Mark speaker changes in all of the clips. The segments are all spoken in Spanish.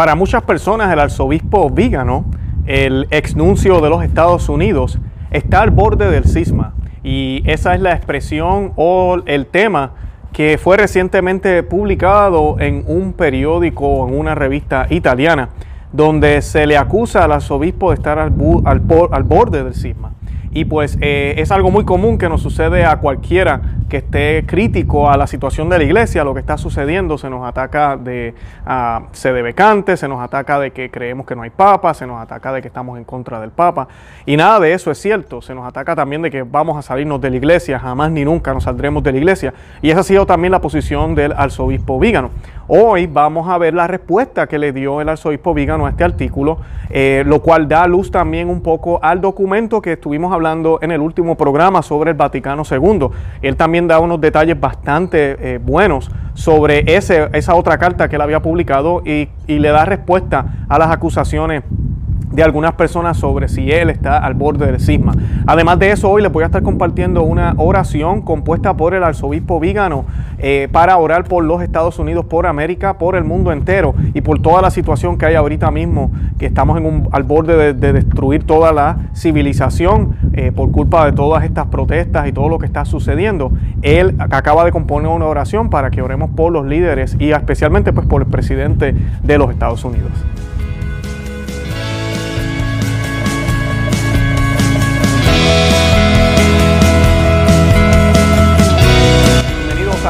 Speaker 1: Para muchas personas, el arzobispo Vígano, el exnuncio de los Estados Unidos, está al borde del cisma. Y esa es la expresión o el tema que fue recientemente publicado en un periódico o en una revista italiana, donde se le acusa al arzobispo de estar al, al borde del cisma. Y pues eh, es algo muy común que nos sucede a cualquiera que esté crítico a la situación de la iglesia, lo que está sucediendo, se nos ataca de uh, sedevecante, se nos ataca de que creemos que no hay papa, se nos ataca de que estamos en contra del papa. Y nada de eso es cierto, se nos ataca también de que vamos a salirnos de la iglesia, jamás ni nunca nos saldremos de la iglesia. Y esa ha sido también la posición del arzobispo Vígano. Hoy vamos a ver la respuesta que le dio el arzobispo Vígano a este artículo, eh, lo cual da luz también un poco al documento que estuvimos hablando en el último programa sobre el Vaticano II. Él también da unos detalles bastante eh, buenos sobre ese, esa otra carta que él había publicado y, y le da respuesta a las acusaciones de algunas personas sobre si él está al borde del cisma. Además de eso, hoy les voy a estar compartiendo una oración compuesta por el arzobispo Vígano eh, para orar por los Estados Unidos, por América, por el mundo entero y por toda la situación que hay ahorita mismo, que estamos en un, al borde de, destruir toda la civilización eh, por culpa de todas estas protestas y todo lo que está sucediendo. Él acaba de componer una oración para que oremos por los líderes y especialmente pues por el presidente de los Estados Unidos.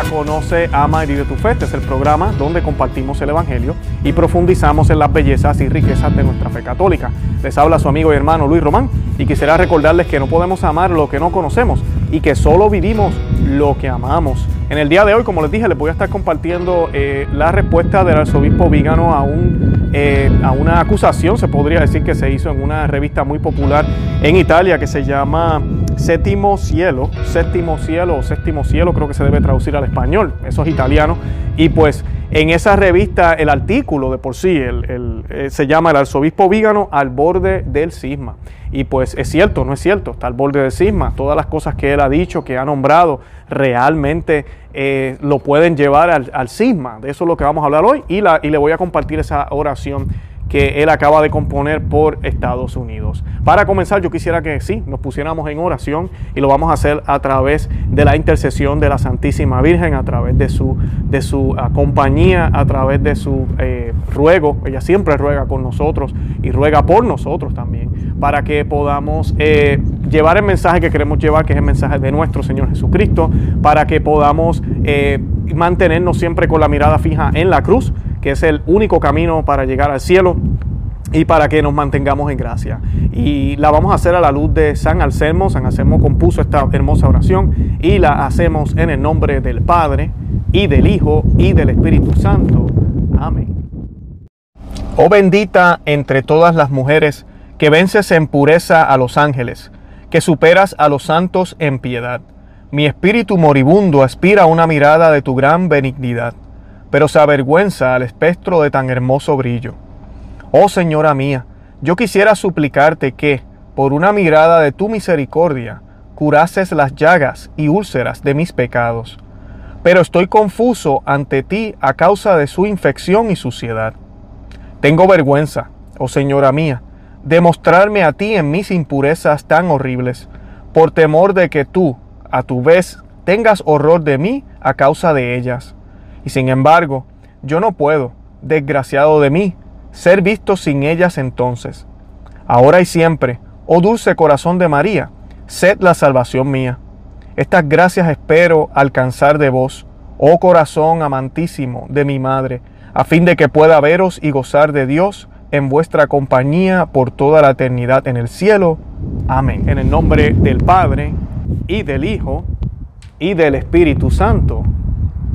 Speaker 1: Conoce, Ama y Vive tu Fe. Este es el programa donde compartimos el Evangelio y profundizamos en las bellezas y riquezas de nuestra fe católica. Les habla su amigo y hermano Luis Román y quisiera recordarles que no podemos amar lo que no conocemos y que solo vivimos lo que amamos. En el día de hoy, como les dije, les voy a estar compartiendo eh, la respuesta del arzobispo Vigano a, un, eh, a una acusación, se podría decir que se hizo en una revista muy popular en Italia que se llama Séptimo Cielo, Séptimo Cielo o Séptimo Cielo, creo que se debe traducir al español, eso es italiano. Y pues en esa revista, el artículo de por sí el, eh, se llama El arzobispo Vígano al borde del cisma. Y pues es cierto, no es cierto, está al borde del cisma. Todas las cosas que él ha dicho, que ha nombrado, realmente eh, lo pueden llevar al, al, cisma. De eso es lo que vamos a hablar hoy y, la, y le voy a compartir esa oración que él acaba de componer por Estados Unidos. Para comenzar, yo quisiera que sí, nos pusiéramos en oración y lo vamos a hacer a través de la intercesión de la Santísima Virgen, a través de su, de su uh, compañía, a través de su eh, ruego. Ella siempre ruega con nosotros y ruega por nosotros también, para que podamos eh, llevar el mensaje que queremos llevar, que es el mensaje de nuestro Señor Jesucristo, para que podamos eh, mantenernos siempre con la mirada fija en la cruz que es el único camino para llegar al cielo y para que nos mantengamos en gracia. Y la vamos a hacer a la luz de San Anselmo. San Anselmo compuso esta hermosa oración y la hacemos en el nombre del Padre y del Hijo y del Espíritu Santo. Amén. Oh bendita entre todas las mujeres, que vences en pureza a los ángeles, que superas a los santos en piedad. Mi espíritu moribundo aspira a una mirada de tu gran benignidad pero se avergüenza al espectro de tan hermoso brillo. Oh Señora mía, yo quisiera suplicarte que, por una mirada de tu misericordia, curases las llagas y úlceras de mis pecados. Pero estoy confuso ante ti a causa de su infección y suciedad. Tengo vergüenza, oh Señora mía, de mostrarme a ti en mis impurezas tan horribles, por temor de que tú, a tu vez, tengas horror de mí a causa de ellas. Y sin embargo, yo no puedo, desgraciado de mí, ser visto sin ellas entonces. Ahora y siempre, oh dulce corazón de María, sed la salvación mía. Estas gracias espero alcanzar de vos, oh corazón amantísimo de mi Madre, a fin de que pueda veros y gozar de Dios en vuestra compañía por toda la eternidad en el cielo. Amén. En el nombre del Padre, y del Hijo, y del Espíritu Santo.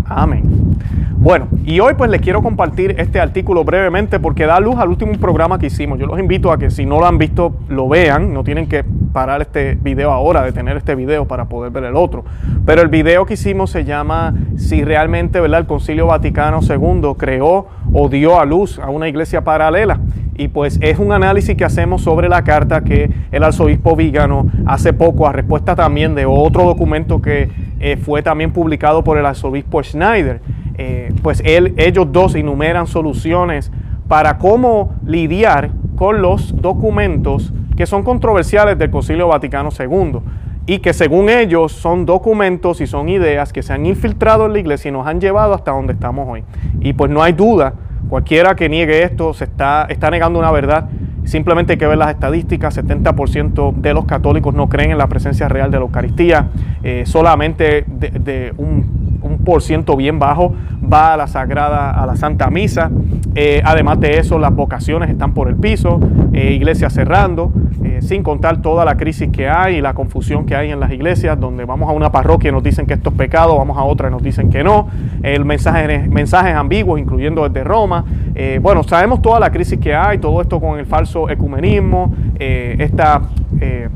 Speaker 1: Amén. Bueno, y hoy pues les quiero compartir este artículo brevemente porque da luz al último programa que hicimos. Yo los invito a que si no lo han visto, lo vean. No tienen que parar este video ahora, detener este video para poder ver el otro. Pero el video que hicimos se llama Si realmente ¿verdad? el Concilio Vaticano II creó o dio a luz a una iglesia paralela. Y pues es un análisis que hacemos sobre la carta que el arzobispo Vígano hace poco, a respuesta también de otro documento que eh, fue también publicado por el arzobispo Schneider. Eh, pues él, ellos dos enumeran soluciones para cómo lidiar con los documentos que son controversiales del Concilio Vaticano II y que según ellos son documentos y son ideas que se han infiltrado en la iglesia y nos han llevado hasta donde estamos hoy. Y pues no hay duda, cualquiera que niegue esto se está, negando una verdad. Simplemente hay que ver las estadísticas, 70% de los católicos no creen en la presencia real de la Eucaristía, eh, solamente de, un por ciento bien bajo va a la Sagrada, a la Santa Misa. Eh, además de eso, las vocaciones están por el piso, eh, iglesias cerrando, eh, sin contar toda la crisis que hay y la confusión que hay en las iglesias, donde vamos a una parroquia y nos dicen que esto es pecado, vamos a otra y nos dicen que no. El mensaje, mensajes ambiguos, incluyendo desde Roma. bueno, sabemos toda la crisis que hay, todo esto con el falso ecumenismo, este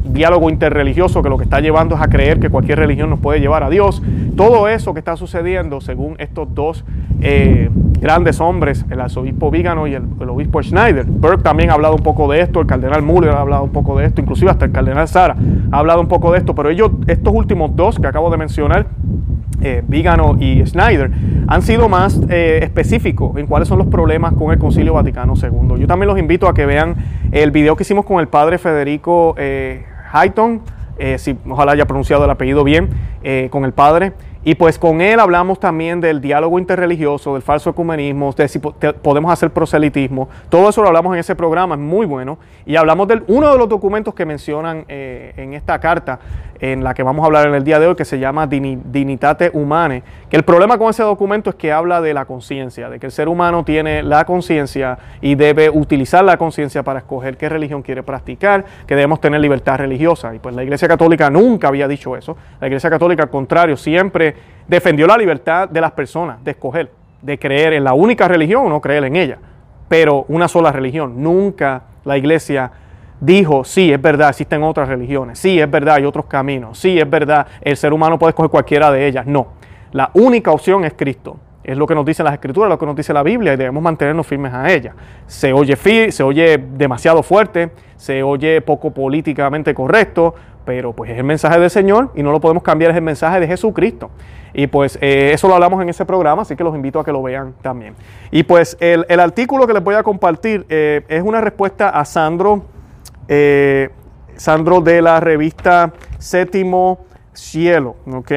Speaker 1: diálogo interreligioso que lo que está llevando es a creer que cualquier religión nos puede llevar a Dios. Todo eso que está sucediendo, según estos dos eh, grandes hombres, el arzobispo Vígano y el, obispo Schneider. Burke también ha hablado un poco de esto, el cardenal Muller ha hablado un poco de esto, inclusive hasta el cardenal Sara ha hablado un poco de esto, pero ellos, estos últimos dos que acabo de mencionar, eh, Vígano y Schneider, han sido más eh, específicos en cuáles son los problemas con el Concilio Vaticano II. Yo también los invito a que vean el video que hicimos con el padre Federico eh, Hayton, si ojalá haya pronunciado el apellido bien, con el padre. Y pues con él hablamos también del diálogo interreligioso, del falso ecumenismo, de si podemos hacer proselitismo. Todo eso lo hablamos en ese programa, es muy bueno. Y hablamos de uno de los documentos que mencionan eh, en esta carta, en la que vamos a hablar en el día de hoy, que se llama Dignitate Humane. Que el problema con ese documento es que habla de la conciencia, de que el ser humano tiene la conciencia y debe utilizar la conciencia para escoger qué religión quiere practicar, que debemos tener libertad religiosa. Y pues la Iglesia Católica nunca había dicho eso. La Iglesia Católica, al contrario, siempre defendió la libertad de las personas de escoger, de creer en la única religión o no creer en ella, pero una sola religión. Nunca la iglesia dijo, sí, es verdad, existen otras religiones, sí, es verdad, hay otros caminos, sí, es verdad, el ser humano puede escoger cualquiera de ellas. No, la única opción es Cristo. Es lo que nos dicen las escrituras, lo que nos dice la Biblia y debemos mantenernos firmes a ella. Se oye, se oye demasiado fuerte, se oye poco políticamente correcto, pero pues es el mensaje del Señor y no lo podemos cambiar, es el mensaje de Jesucristo. Y pues eh, eso lo hablamos en ese programa, así que los invito a que lo vean también. Y pues el, artículo que les voy a compartir eh, es una respuesta a Sandro, eh, Sandro de la revista Séptimo Cielo, ¿ok?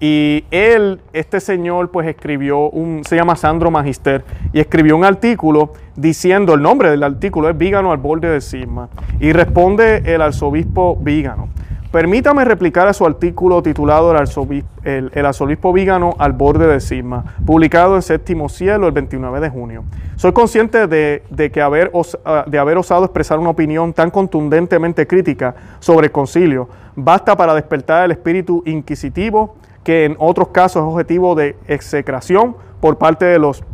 Speaker 1: Y él, este señor, pues escribió un, se llama Sandro Magister, y escribió un artículo diciendo, el nombre del artículo es Vígano al borde del cisma, y responde el arzobispo Vígano. Permítame replicar a su artículo titulado El arzobispo, Vígano al borde del cisma, publicado en Séptimo Cielo el 29 de junio. Soy consciente de, que haber, ah, de haber osado expresar una opinión tan contundentemente crítica sobre el concilio basta para despertar el espíritu inquisitivo que en otros casos es objetivo de execración por parte de los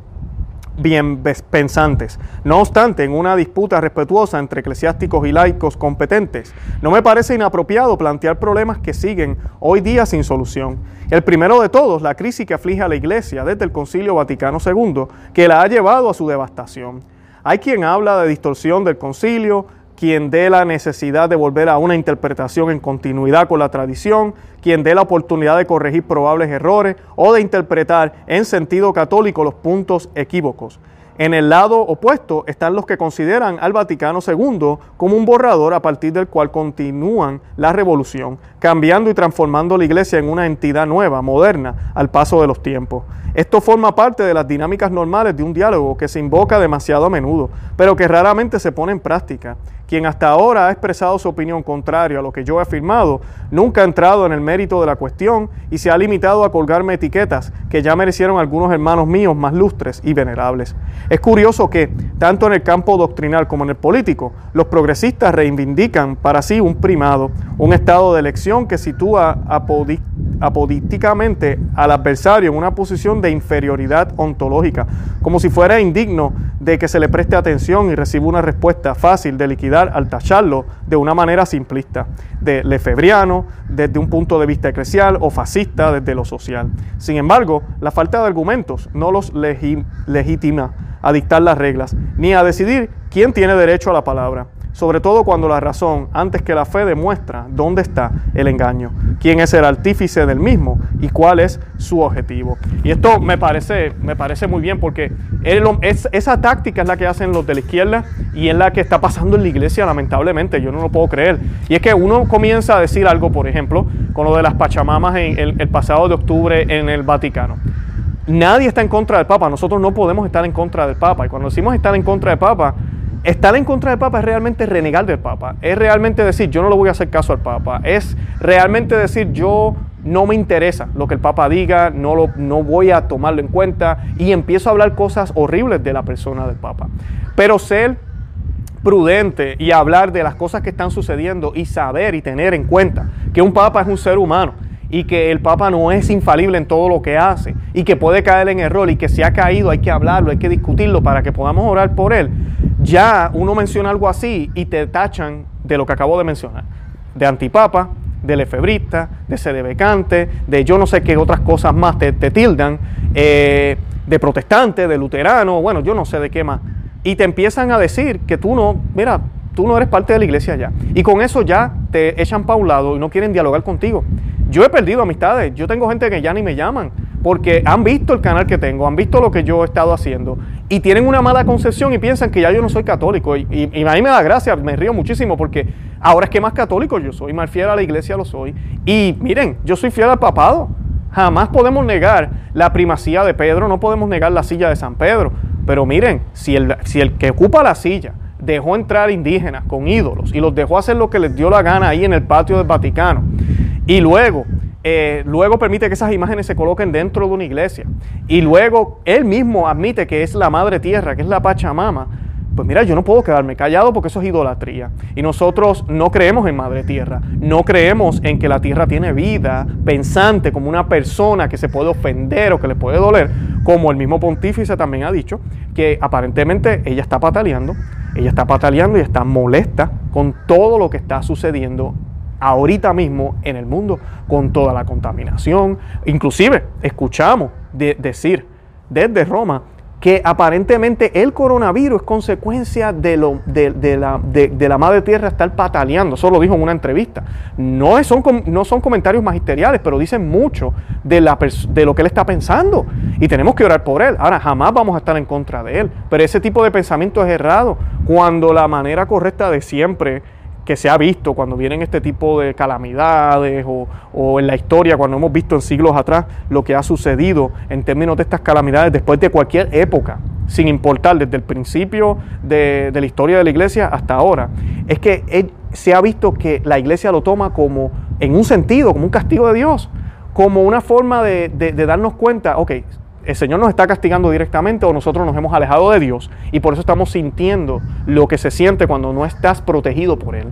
Speaker 1: bien pensantes. No obstante, en una disputa respetuosa entre eclesiásticos y laicos competentes, no me parece inapropiado plantear problemas que siguen hoy día sin solución. El primero de todos, la crisis que aflige a la Iglesia desde el Concilio Vaticano II, que la ha llevado a su devastación. Hay quien habla de distorsión del concilio, quien dé la necesidad de volver a una interpretación en continuidad con la tradición, quien dé la oportunidad de corregir probables errores o de interpretar en sentido católico los puntos equívocos. En el lado opuesto están los que consideran al Vaticano II como un borrador a partir del cual continúan la revolución, cambiando y transformando la Iglesia en una entidad nueva, moderna, al paso de los tiempos. Esto forma parte de las dinámicas normales de un diálogo que se invoca demasiado a menudo, pero que raramente se pone en práctica. Quien hasta ahora ha expresado su opinión contraria a lo que yo he afirmado, nunca ha entrado en el mérito de la cuestión y se ha limitado a colgarme etiquetas que ya merecieron algunos hermanos míos más lustres y venerables. Es curioso que, tanto en el campo doctrinal como en el político, los progresistas reivindican para sí un primado, un estado de elección que sitúa apodíticamente al adversario en una posición de inferioridad ontológica, como si fuera indigno de que se le preste atención y reciba una respuesta fácil de liquidar al tacharlo de una manera simplista, de lefebriano, desde un punto de vista eclesial o fascista desde lo social. Sin embargo, la falta de argumentos no los legitima a dictar las reglas, ni a decidir quién tiene derecho a la palabra. Sobre todo cuando la razón, antes que la fe, demuestra dónde está el engaño, quién es el artífice del mismo y cuál es su objetivo. Y esto me parece, me parece muy bien porque esa táctica es la que hacen los de la izquierda y es la que está pasando en la iglesia, lamentablemente, yo no lo puedo creer. Y es que uno comienza a decir algo, por ejemplo, con lo de las Pachamamas en el, el pasado de octubre en el Vaticano. Nadie está en contra del Papa, nosotros no podemos estar en contra del Papa. Y cuando decimos estar en contra del Papa, Estar en contra del Papa es realmente renegar del Papa. Es realmente decir, yo no le voy a hacer caso al Papa. Es realmente decir, yo no me interesa lo que el Papa diga, no, lo, no voy a tomarlo en cuenta y empiezo a hablar cosas horribles de la persona del Papa. Pero ser prudente y hablar de las cosas que están sucediendo y saber y tener en cuenta que un Papa es un ser humano y que el Papa no es infalible en todo lo que hace y que puede caer en error y que si ha caído hay que hablarlo, hay que discutirlo para que podamos orar por él ya uno menciona algo así y te tachan de lo que acabo de mencionar, de antipapa, de lefebrista, de sedebecante, de yo no sé qué otras cosas más te, tildan, eh, de protestante, de luterano, bueno, yo no sé de qué más. Y te empiezan a decir que tú no, mira, tú no eres parte de la iglesia ya. Y con eso ya te echan para un lado y no quieren dialogar contigo. Yo he perdido amistades, yo tengo gente que ya ni me llaman porque han visto el canal que tengo, han visto lo que yo he estado haciendo y tienen una mala concepción y piensan que ya yo no soy católico. Y, a mí me da gracia, me río muchísimo porque ahora es que más católico yo soy, más fiel a la iglesia lo soy. Y miren, yo soy fiel al papado. Jamás podemos negar la primacía de Pedro, no podemos negar la silla de San Pedro. Pero miren, si el, si el que ocupa la silla dejó entrar indígenas con ídolos y los dejó hacer lo que les dio la gana ahí en el patio del Vaticano, y luego eh, luego permite que esas imágenes se coloquen dentro de una iglesia. Y luego él mismo admite que es la madre tierra, que es la Pachamama. Pues mira, yo no puedo quedarme callado porque eso es idolatría. Y nosotros no creemos en madre tierra. No creemos en que la tierra tiene vida pensante como una persona que se puede ofender o que le puede doler. Como el mismo pontífice también ha dicho, que aparentemente ella está pataleando. Ella está pataleando y está molesta con todo lo que está sucediendo ahorita mismo en el mundo con toda la contaminación. Inclusive escuchamos decir desde Roma que aparentemente el coronavirus es consecuencia de, lo, de, la, de, la, madre tierra estar pataleando. Eso lo dijo en una entrevista. No son, no son comentarios magisteriales, pero dicen mucho de, la, de lo que él está pensando. Y tenemos que orar por él. Ahora, jamás vamos a estar en contra de él. Pero ese tipo de pensamiento es errado. Cuando la manera correcta de siempre que se ha visto cuando vienen este tipo de calamidades o, en la historia, cuando hemos visto en siglos atrás lo que ha sucedido en términos de estas calamidades después de cualquier época, sin importar desde el principio de, la historia de la iglesia hasta ahora, es que se ha visto que la iglesia lo toma como, en un sentido, como un castigo de Dios, como una forma de, de darnos cuenta, ok, el Señor nos está castigando directamente o nosotros nos hemos alejado de Dios y por eso estamos sintiendo lo que se siente cuando no estás protegido por Él.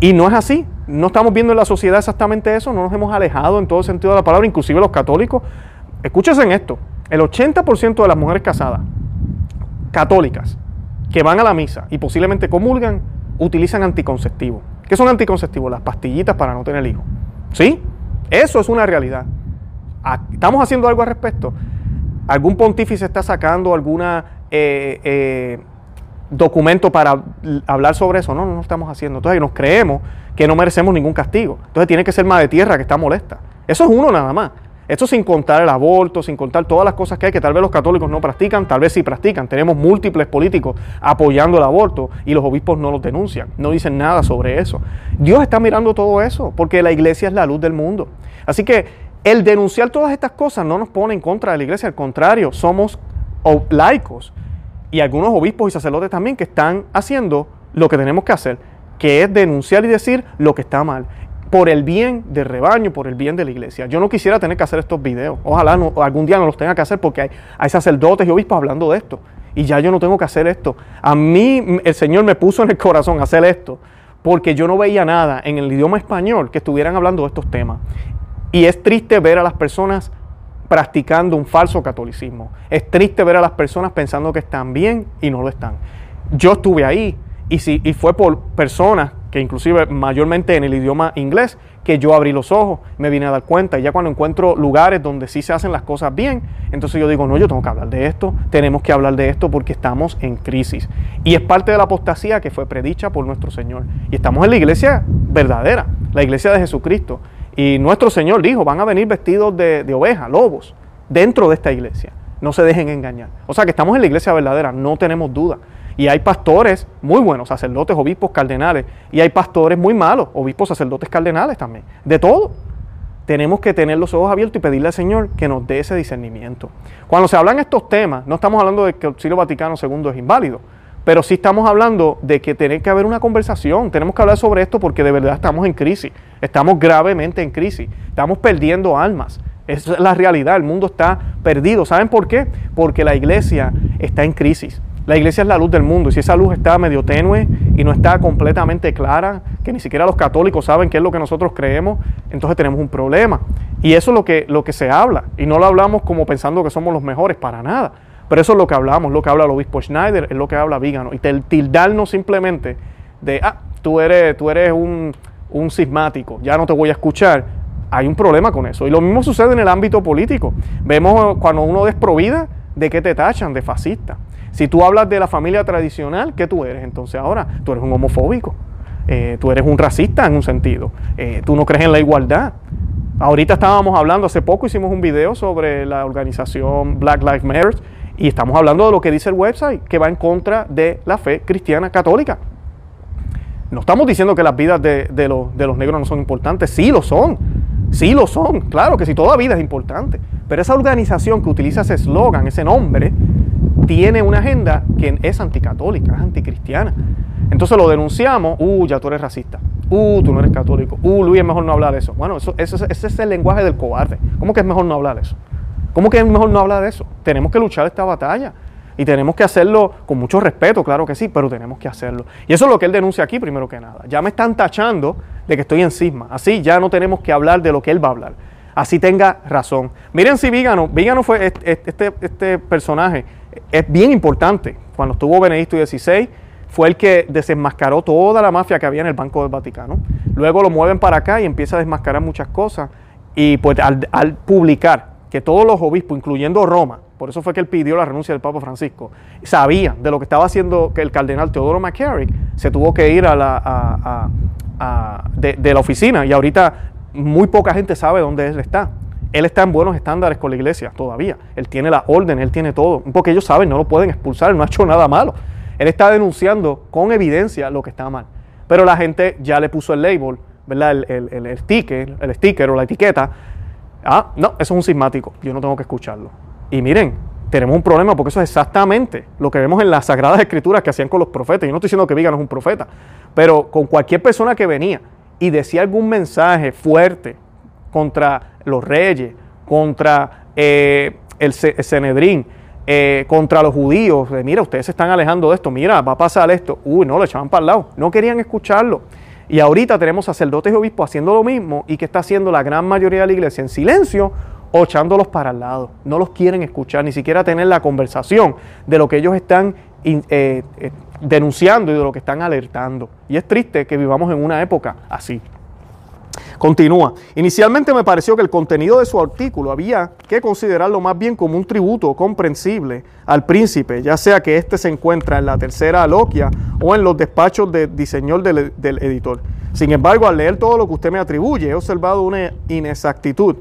Speaker 1: Y no es así, no estamos viendo en la sociedad exactamente eso, no nos hemos alejado en todo sentido de la palabra, inclusive los católicos. Escúchense en esto, el 80% de las mujeres casadas, católicas, que van a la misa y posiblemente comulgan, utilizan anticonceptivos. ¿Qué son anticonceptivos? Las pastillitas para no tener hijos. ¿Sí? Eso es una realidad. Ah, ¿Estamos haciendo algo al respecto? Algún pontífice está sacando alguna eh, eh, documento para hablar sobre eso. No, no, lo estamos haciendo. Entonces nos creemos que no merecemos ningún castigo. Entonces tiene que ser más de tierra que está molesta. Eso es uno nada más. Esto sin contar el aborto, sin contar todas las cosas que hay que tal vez los católicos no practican, tal vez sí practican. Tenemos múltiples políticos apoyando el aborto y los obispos no los denuncian, no dicen nada sobre eso. Dios está mirando todo eso porque la iglesia es la luz del mundo. Así que el denunciar todas estas cosas no nos pone en contra de la iglesia, al contrario, somos laicos y algunos obispos y sacerdotes también que están haciendo lo que tenemos que hacer, que es denunciar y decir lo que está mal, por el bien del rebaño, por el bien de la iglesia. Yo no quisiera tener que hacer estos videos, ojalá algún día no los tenga que hacer porque hay, hay sacerdotes y obispos hablando de esto y ya yo no tengo que hacer esto. A mí el Señor me puso en el corazón hacer esto porque yo no veía nada en el idioma español que estuvieran hablando de estos temas. Y es triste ver a las personas practicando un falso catolicismo. Es triste ver a las personas pensando que están bien y no lo están. Yo estuve ahí y, y fue por personas que inclusive mayormente en el idioma inglés, que yo abrí los ojos, me vine a dar cuenta. Y ya cuando encuentro lugares donde sí se hacen las cosas bien, entonces yo digo, no, yo tengo que hablar de esto, tenemos que hablar de esto porque estamos en crisis. Y es parte de la apostasía que fue predicha por nuestro Señor. Y estamos en la iglesia verdadera, la iglesia de Jesucristo. Y nuestro Señor dijo, van a venir vestidos de, de oveja, lobos, dentro de esta iglesia. No se dejen engañar. O sea que estamos en la iglesia verdadera, no tenemos duda. Y hay pastores muy buenos, sacerdotes, obispos, cardenales. Y hay pastores muy malos, obispos, sacerdotes, cardenales también. De todo. Tenemos que tener los ojos abiertos y pedirle al Señor que nos dé ese discernimiento. Cuando se hablan estos temas, no estamos hablando de que el Concilio Vaticano II es inválido, pero sí estamos hablando de que tiene que haber una conversación. Tenemos que hablar sobre esto porque de verdad estamos en crisis. Estamos gravemente en crisis. Estamos perdiendo almas. Es la realidad. El mundo está perdido. ¿Saben por qué? Porque la iglesia está en crisis. La iglesia es la luz del mundo y si esa luz está medio tenue y no está completamente clara, que ni siquiera los católicos saben qué es lo que nosotros creemos, entonces tenemos un problema. Y eso es lo que, lo que se habla. Y no lo hablamos como pensando que somos los mejores, para nada. Pero eso es lo que hablamos, lo que habla el obispo Schneider, es lo que habla Vígano. Y tildarnos simplemente de, ah, tú eres, tú eres un, un sismático, ya no te voy a escuchar. Hay un problema con eso. Y lo mismo sucede en el ámbito político. Vemos cuando uno desprovida, ¿de qué te tachan? De fascista. Si tú hablas de la familia tradicional, ¿qué tú eres? Entonces ahora tú eres un homofóbico, eh, tú eres un racista en un sentido, eh, tú no crees en la igualdad. Ahorita estábamos hablando, hace poco hicimos un video sobre la organización Black Lives Matter y estamos hablando de lo que dice el website, que va en contra de la fe cristiana católica. No estamos diciendo que las vidas de, los, negros no son importantes, sí lo son, sí lo son, claro que sí, toda vida es importante, pero esa organización que utiliza ese eslogan, ese nombre, tiene una agenda que es anticatólica, es anticristiana. Entonces lo denunciamos, uh, ya tú eres racista, uh, tú no eres católico, uh, Luis, es mejor no hablar de eso. Bueno, eso, ese es el lenguaje del cobarde. ¿Cómo que es mejor no hablar de eso? ¿Cómo que es mejor no hablar de eso? Tenemos que luchar esta batalla. Y tenemos que hacerlo con mucho respeto, claro que sí, pero tenemos que hacerlo. Y eso es lo que él denuncia aquí, primero que nada. Ya me están tachando de que estoy en cisma. Así ya no tenemos que hablar de lo que él va a hablar. Así tenga razón. Miren si Vígano, Vígano fue este, este personaje es bien importante. Cuando estuvo Benedicto XVI, fue el que desenmascaró toda la mafia que había en el Banco del Vaticano. Luego lo mueven para acá y empieza a desmascarar muchas cosas. Y pues al, publicar que todos los obispos, incluyendo Roma, por eso fue que él pidió la renuncia del Papa Francisco, sabían de lo que estaba haciendo que el cardenal Teodoro McCarrick, se tuvo que ir a la, de la oficina y ahorita muy poca gente sabe dónde él está. Él está en buenos estándares con la iglesia todavía. Él tiene la orden, él tiene todo. Porque ellos saben, no lo pueden expulsar, él no ha hecho nada malo. Él está denunciando con evidencia lo que está mal. Pero la gente ya le puso el label, ¿verdad? El, el, sticker, el sticker o la etiqueta. Ah, no, eso es un sismático. Yo no tengo que escucharlo. Y miren, tenemos un problema porque eso es exactamente lo que vemos en las Sagradas Escrituras que hacían con los profetas. Yo no estoy diciendo que Vigan es un profeta, pero con cualquier persona que venía y decía algún mensaje fuerte contra los reyes, contra eh, el, Cenedrín, eh, contra los judíos. mira, ustedes se están alejando de esto, mira, va a pasar esto. Uy, no, lo echaban para el lado. No querían escucharlo. Y ahorita tenemos sacerdotes y obispos haciendo lo mismo y que está haciendo la gran mayoría de la iglesia en silencio o echándolos para el lado. No los quieren escuchar, ni siquiera tener la conversación de lo que ellos están eh, denunciando y de lo que están alertando. Y es triste que vivamos en una época así. Continúa. Inicialmente me pareció que el contenido de su artículo había que considerarlo más bien como un tributo comprensible al príncipe, ya sea que éste se encuentra en la tercera aloquia o en los despachos de diseño del, editor. Sin embargo, al leer todo lo que usted me atribuye, he observado una inexactitud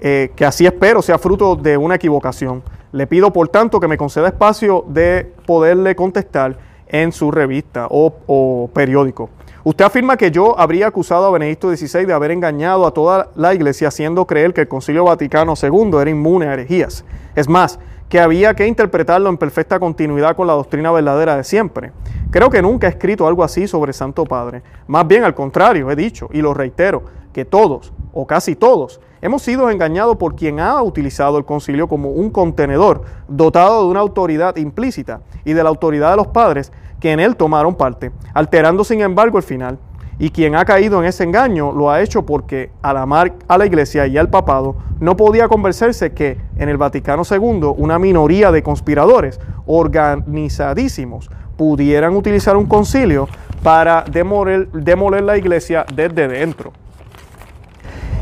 Speaker 1: eh, que así espero sea fruto de una equivocación. Le pido, por tanto, que me conceda espacio de poderle contestar en su revista o periódico. Usted afirma que yo habría acusado a Benedicto XVI de haber engañado a toda la iglesia haciendo creer que el Concilio Vaticano II era inmune a herejías. Es más, que había que interpretarlo en perfecta continuidad con la doctrina verdadera de siempre. Creo que nunca he escrito algo así sobre Santo Padre. Más bien al contrario, he dicho, y lo reitero, que todos, o casi todos, hemos sido engañados por quien ha utilizado el concilio como un contenedor dotado de una autoridad implícita y de la autoridad de los padres que en él tomaron parte, alterando sin embargo el final. Y quien ha caído en ese engaño lo ha hecho porque al amar a la iglesia y al papado no podía convencerse que en el Vaticano II una minoría de conspiradores organizadísimos pudieran utilizar un concilio para demoler, demoler la iglesia desde dentro.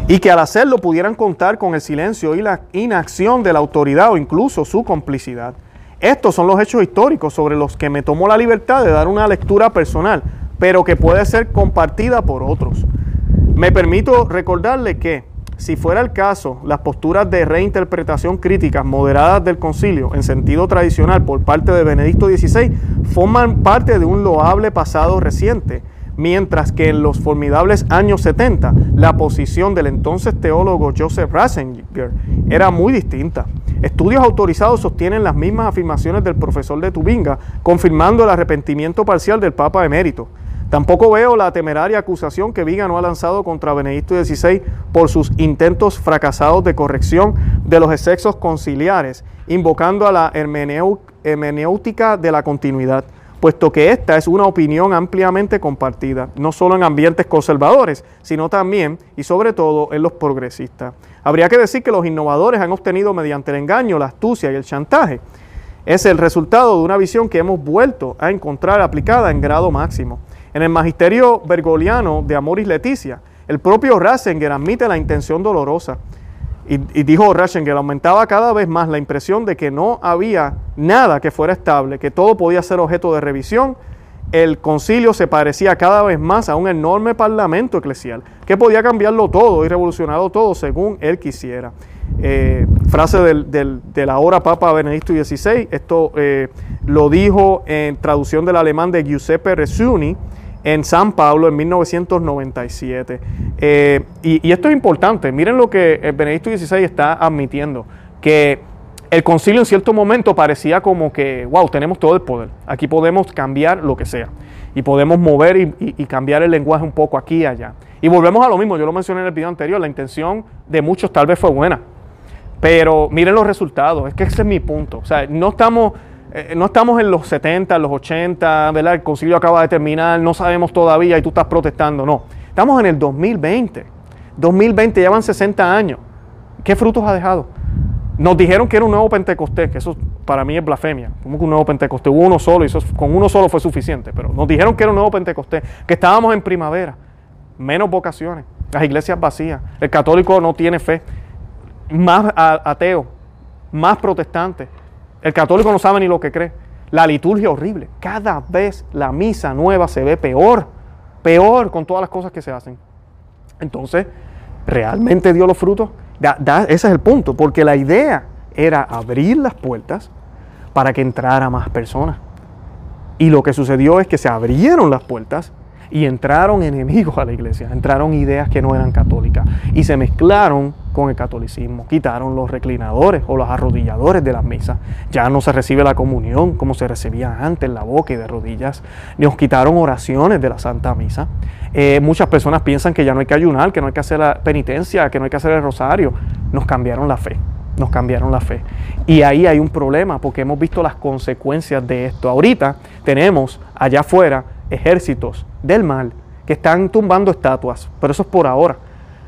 Speaker 1: Y que al hacerlo pudieran contar con el silencio y la inacción de la autoridad o incluso su complicidad. Estos son los hechos históricos sobre los que me tomo la libertad de dar una lectura personal, pero que puede ser compartida por otros. Me permito recordarle que, si fuera el caso, las posturas de reinterpretación críticas moderadas del concilio en sentido tradicional por parte de Benedicto XVI forman parte de un loable pasado reciente, mientras que en los formidables años 70 la posición del entonces teólogo Joseph Ratzinger era muy distinta. Estudios autorizados sostienen las mismas afirmaciones del profesor de Tubinga, confirmando el arrepentimiento parcial del Papa emérito. Tampoco veo la temeraria acusación que Vigano ha lanzado contra Benedicto XVI por sus intentos fracasados de corrección de los excesos conciliares, invocando a la hermenéutica de la continuidad, puesto que esta es una opinión ampliamente compartida, no solo en ambientes conservadores, sino también y sobre todo en los progresistas. Habría que decir que los innovadores han obtenido mediante el engaño, la astucia y el chantaje. Es el resultado de una visión que hemos vuelto a encontrar aplicada en grado máximo. En el magisterio bergoliano de Amoris Leticia, el propio Ratzinger admite la intención dolorosa. Y, dijo Ratzinger, aumentaba cada vez más la impresión de que no había nada que fuera estable, que todo podía ser objeto de revisión. El concilio se parecía cada vez más a un enorme parlamento eclesial, que podía cambiarlo todo y revolucionarlo todo según él quisiera. Eh, frase del, del, ahora Papa Benedicto XVI, esto eh, lo dijo en traducción del alemán de Giuseppe Resuni, en San Pablo en 1997. Eh, y, esto es importante, miren lo que el Benedicto XVI está admitiendo, que el concilio en cierto momento parecía como que, wow, tenemos todo el poder, aquí podemos cambiar lo que sea, y podemos mover y, cambiar el lenguaje un poco aquí y allá. Y volvemos a lo mismo, yo lo mencioné en el video anterior, la intención de muchos tal vez fue buena, pero miren los resultados, es que ese es mi punto, o sea, no estamos eh, no estamos en los 70, en los 80, ¿verdad? El concilio acaba de terminar, no sabemos todavía y tú estás protestando. No, estamos en el 2020. 2020 llevan 60 años. ¿Qué frutos ha dejado? Nos dijeron que era un nuevo Pentecostés, que eso para mí es blasfemia. Como que un nuevo Pentecostés? Hubo uno solo y eso, con uno solo fue suficiente. Pero nos dijeron que era un nuevo Pentecostés, que estábamos en primavera. Menos vocaciones, las iglesias vacías, el católico no tiene fe, más ateo, más protestantes, el católico no sabe ni lo que cree. La liturgia horrible. Cada vez la misa nueva se ve peor, peor con todas las cosas que se hacen. Entonces, ¿realmente dio los frutos? ese es el punto, porque la idea era abrir las puertas para que entrara más personas. Y lo que sucedió es que se abrieron las puertas y entraron enemigos a la iglesia, entraron ideas que no eran católicas y se mezclaron con el catolicismo. Quitaron los reclinadores o los arrodilladores de las misas. Ya no se recibe la comunión como se recibía antes, en la boca y de rodillas. Nos quitaron oraciones de la Santa Misa. Eh, muchas personas piensan que ya no hay que ayunar, que no hay que hacer la penitencia, que no hay que hacer el rosario. Nos cambiaron la fe. Nos cambiaron la fe. Y ahí hay un problema porque hemos visto las consecuencias de esto. Ahorita tenemos allá afuera ejércitos del mal que están tumbando estatuas, pero eso es por ahora,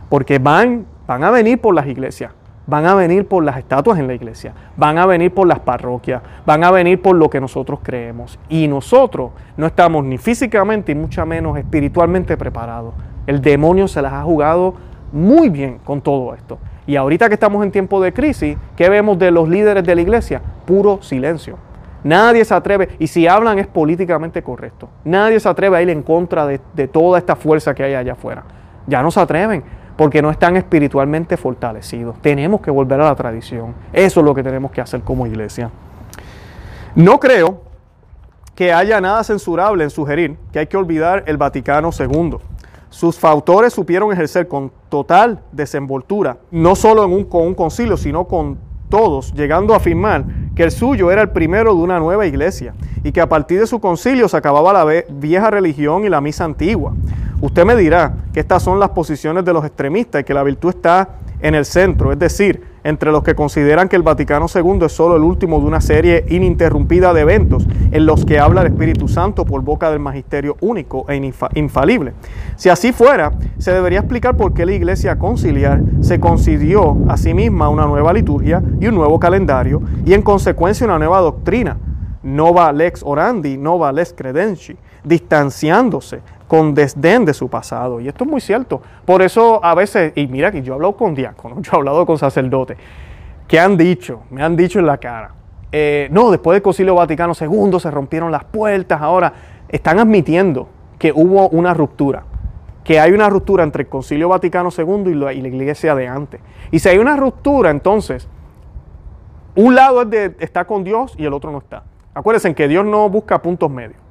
Speaker 1: porque van Van a venir por las iglesias, van a venir por las estatuas en la iglesia, van a venir por las parroquias, van a venir por lo que nosotros creemos. Y nosotros no estamos ni físicamente y mucho menos espiritualmente preparados. El demonio se las ha jugado muy bien con todo esto. Y ahorita que estamos en tiempo de crisis, ¿qué vemos de los líderes de la iglesia? Puro silencio. Nadie se atreve, y si hablan es políticamente correcto. Nadie se atreve a ir en contra de, de toda esta fuerza que hay allá afuera. Ya no se atreven porque no están espiritualmente fortalecidos. Tenemos que volver a la tradición. Eso es lo que tenemos que hacer como iglesia. No creo que haya nada censurable en sugerir que hay que olvidar el Vaticano II. Sus fautores supieron ejercer con total desenvoltura, no solo en un, con un concilio, sino con todos, llegando a afirmar que el suyo era el primero de una nueva iglesia y que a partir de su concilio se acababa la vieja religión y la misa antigua. Usted me dirá que estas son las posiciones de los extremistas y que la virtud está en el centro, es decir, entre los que consideran que el Vaticano II es solo el último de una serie ininterrumpida de eventos en los que habla el Espíritu Santo por boca del magisterio único e infalible. Si así fuera, se debería explicar por qué la Iglesia conciliar se concedió a sí misma una nueva liturgia y un nuevo calendario y en consecuencia una nueva doctrina nova lex orandi, nova lex credenci, distanciándose con desdén de su pasado. Y esto es muy cierto. Por eso a veces, y mira que yo he hablado con diáconos, yo he hablado con sacerdotes, que han dicho, me han dicho en la cara, eh, no, después del Concilio Vaticano II se rompieron las puertas, ahora están admitiendo que hubo una ruptura, que hay una ruptura entre el Concilio Vaticano II y la, iglesia de antes. Y si hay una ruptura, entonces, un lado es de, está con Dios y el otro no está. Acuérdense que Dios no busca puntos medios.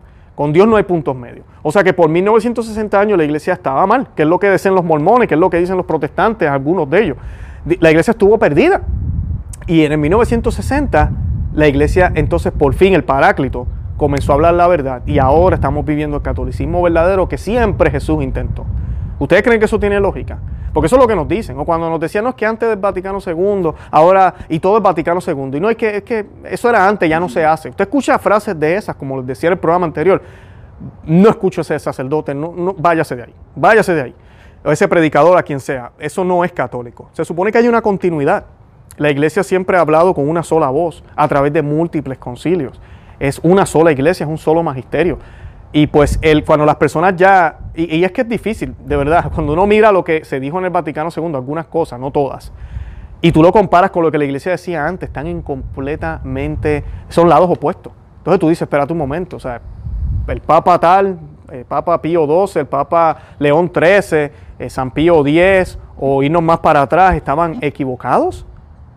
Speaker 1: Con Dios no hay puntos medios. O sea que por 1960 años la iglesia estaba mal, que es lo que dicen los mormones, que es lo que dicen los protestantes, algunos de ellos. La iglesia estuvo perdida. Y en el 1960 la iglesia entonces por fin el Paráclito comenzó a hablar la verdad y ahora estamos viviendo el catolicismo verdadero que siempre Jesús intentó. ¿Ustedes creen que eso tiene lógica? Porque eso es lo que nos dicen. O cuando nos decían, no, es que antes del Vaticano II, ahora, y todo es Vaticano II. Y no es que, es que eso era antes, ya no se hace. Usted escucha frases de esas, como les decía en el programa anterior. No escucho ese sacerdote, no, no, váyase de ahí, váyase de ahí. O ese predicador, a quien sea. Eso no es católico. Se supone que hay una continuidad. La iglesia siempre ha hablado con una sola voz a través de múltiples concilios. Es una sola iglesia, es un solo magisterio. Y pues el, cuando las personas ya, y, es que es difícil, de verdad, cuando uno mira lo que se dijo en el Vaticano II, algunas cosas, no todas, y tú lo comparas con lo que la iglesia decía antes, están en completamente, son lados opuestos. Entonces tú dices, espérate un momento, o sea, el Papa tal, el Papa Pío XII, el Papa León XIII, eh, San Pío X, o irnos más para atrás, estaban equivocados.